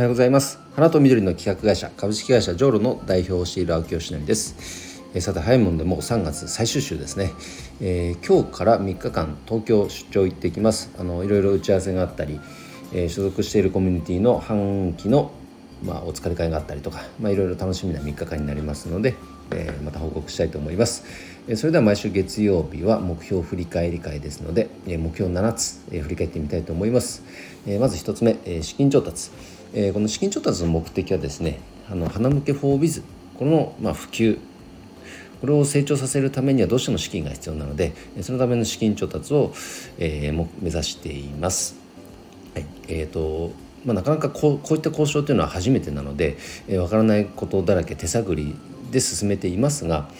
おはようございます。花と緑の企画会社株式会社ジョーロの代表をしている青木よしのりです。えさて早いもんでもう3月最終週ですね、えー、今日から3日間東京出張行ってきます。あのいろいろ打ち合わせがあったり、えー、所属しているコミュニティの半期のまあ、お疲れ会があったりとか、まあ、いろいろ楽しみな3日間になりますので、えー、また報告したいと思います、えー、それでは毎週月曜日は目標振り返り会ですので、えー、目標7つ、え、振り返ってみたいと思います、え、まず1つ目、え、資金調達、えー、この資金調達の目的はですねあの花向けフォービズ。この、まあ、普及。これを成長させるためにはどうしても資金が必要なのでそのための資金調達を、えー、目指しています。はい。えーとまあ、なかなかこうこういった交渉というのは初めてなのでわ、えー、からないことだらけ手探りで進めていますが、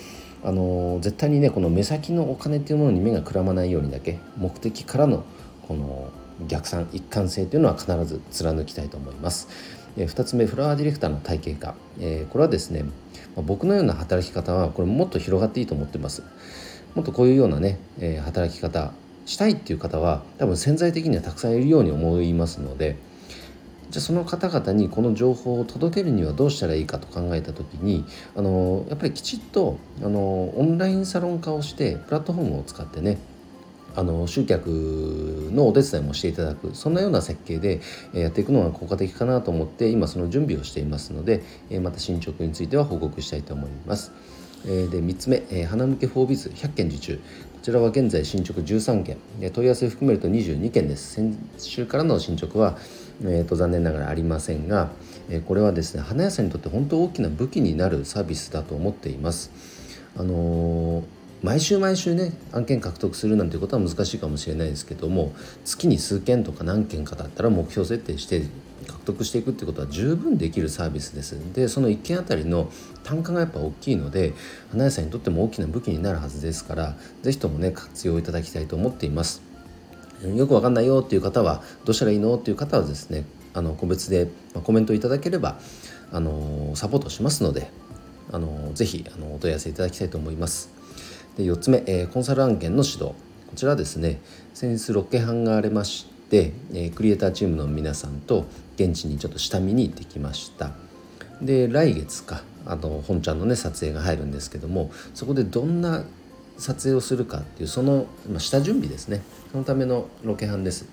あのー、絶対にねこの目先のお金っていうものに目がくらまないようにだけ目的からのこの逆算一貫性というのは必ず貫きたいと思います。え、2つ目フラワーディレクターの体系化、え、これはですね、ま、僕のような働き方はこれもっと広がっていいと思ってますもっとこういうようなね、え、働き方したいっていう方は多分潜在的にはたくさんいるように思いますのでじゃあその方々にこの情報を届けるにはどうしたらいいかと考えた時にあのやっぱりきちっとあのオンラインサロン化をしてプラットフォームを使ってねあの集客のお手伝いもしていただくそんなような設計でやっていくのが効果的かなと思って今その準備をしていますのでまた進捗については報告したいと思います。で3つ目、花向けフォービズ100件受注こちらは現在進捗13件問い合わせ含めると22件です先週からの進捗はえーと、残念ながらありませんが、え、これはですね花屋さんにとって本当大きな武器になるサービスだと思っています。あのー、毎週毎週ね案件獲得するなんていうことは難しいかもしれないですけども月に数件とか何件かだったら目標設定して獲得していくってことは十分できるサービスですでその1件あたりの単価がやっぱ大きいので花屋さんにとっても大きな武器になるはずですから是非ともね活用いただきたいと思っています。よくわかんないよっていう方はどうしたらいいのっていう方はですねあの個別でコメントいただければあのサポートしますのであのぜひあのお問い合わせいただきたいと思います。で4つ目、えー、コンサル案件の指導。こちらですね先日ロケハンがありまして、え、クリエイターチームの皆さんと現地にちょっと下見に行ってきました。で来月かあの本ちゃんのね撮影が入るんですけどもそこでどんな撮影をするかっていうその、ま、下準備ですね。そのためのロケハンです。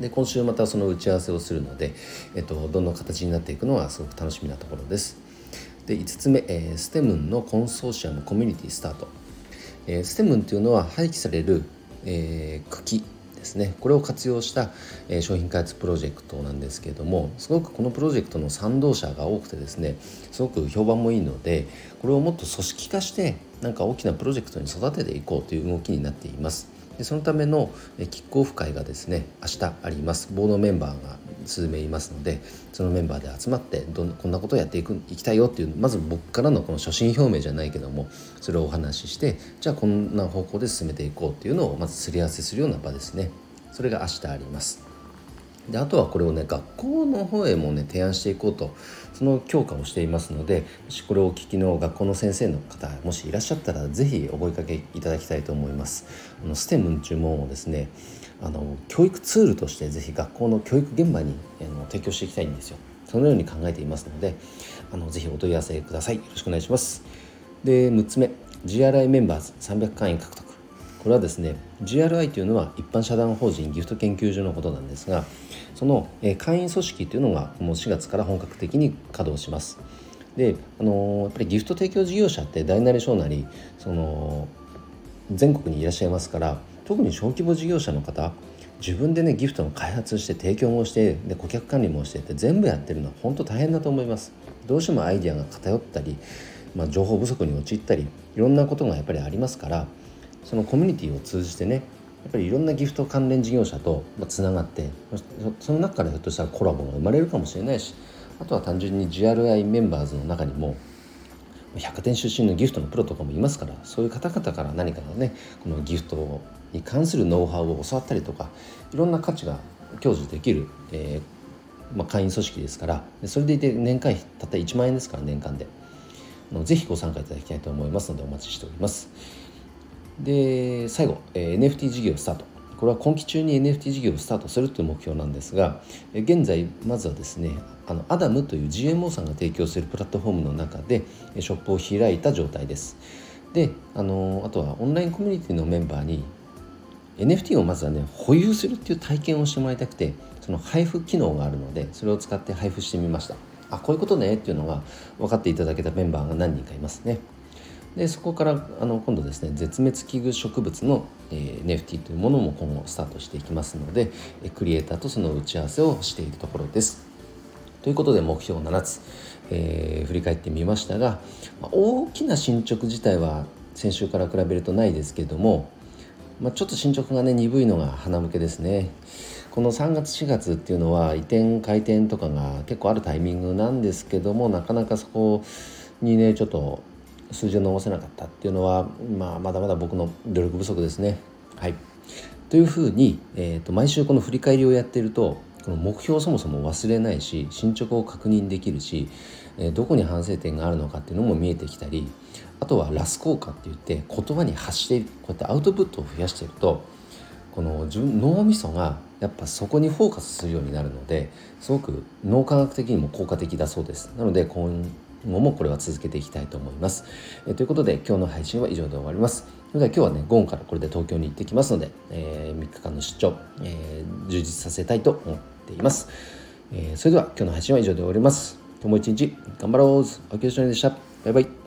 で今週またその打ち合わせをするので、えっと、どんな形になっていくのはすごく楽しみなところです。で5つ目、えー、ステムンのコンソーシアムコミュニティスタート、えー、ステムンというのは廃棄される、えー、茎ですねこれを活用した、え商品開発プロジェクトなんですけれどもすごくこのプロジェクトの賛同者が多くてですねすごく評判もいいのでこれをもっと組織化してなんか大きなプロジェクトに育てていこうという動きになっています。でそのためのキックオフ会がですね明日ありますボードメンバーが数名いますのでそのメンバーで集まってどんこんなことをやっていくいきたいよっていうまず僕からのこの初心表明じゃないけどもそれをお話ししてじゃあこんな方向で進めていこうっていうのをまずすり合わせするような場ですね。それが明日あります。であとはこれをね学校の方へもね提案していこうとその強化をしていますのでもしこれをお聞きの学校の先生の方もしいらっしゃったら是非お声かけいただきたいと思います。あの STEM 注文をですねあの教育ツールとして是非学校の教育現場にあの提供していきたいんですよ。そのように考えていますのであのぜひお問い合わせください。よろしくお願いします。で6つ目。GRI メンバーズ。300会員獲得。これはですね GRI というのは一般社団法人ギフト研究所のことなんですがその会員組織というのがこの4月から本格的に稼働します。であのやっぱりギフト提供事業者って大なり小なりその全国にいらっしゃいますから特に小規模事業者の方自分でねギフトの開発して提供もしてで顧客管理もしてって全部やってるのは本当大変だと思います。どうしてもアイデアが偏ったり、まあ、情報不足に陥ったりいろんなことがやっぱりありますからそのコミュニティを通じてねやっぱりいろんなギフト関連事業者とつながってその中からひょっとしたらコラボが生まれるかもしれないしあとは単純に GRI メンバーズの中にも100点出身のギフトのプロとかもいますからそういう方々から何かがねこのギフトをに関するノウハウを教わったりとかいろんな価値が享受できる、えーまあ、会員組織ですからそれでいて年会費たった1万円ですから年間で。ぜひご参加いただきたいと思いますのでお待ちしております。で最後、えー、NFT 事業スタート。これは今期中に NFT 事業をスタートするという目標なんですが現在まずはですねあのアダムという GMO さんが提供するプラットフォームの中でショップを開いた状態です。であのあとはオンラインコミュニティのメンバーに NFT をまずはね保有するっていう体験をしてもらいたくてその配布機能があるのでそれを使って配布してみました。あこういうことねっていうのが分かっていただけたメンバーが何人かいますね。でそこからあの今度ですね絶滅危惧植物の、えー、NFT というものも今後スタートしていきますのでクリエイターとその打ち合わせをしているところです。ということで目標7つ、えー、振り返ってみましたが大きな進捗自体は先週から比べるとないですけども、まあ、ちょっと進捗がね鈍いのが鼻向けですねこの3月4月っていうのは移転開店とかが結構あるタイミングなんですけどもなかなかそこにねちょっと数字を伸ばせなかったっていうのは、まあ、まだまだ僕の努力不足ですね。はい、というふうに、えーと、毎週この振り返りをやっているとこの目標をそもそも忘れないし進捗を確認できるし、どこに反省点があるのかっていうのも見えてきたりあとはラス効果って言って言葉に発しているこうやってアウトプットを増やしているとこの自分脳みそがやっぱそこにフォーカスするようになるのですごく脳科学的にも効果的だそうですなので今後もこれは続けていきたいと思います。えということで今日の配信は以上で終わります。それでは今日はね午後からこれで東京に行ってきますので、えー、3日間の出張、えー、充実させたいと思っています。えー、それでは今日の配信は以上で終わります。今日も一日頑張ろう。秋吉でした。バイバイ。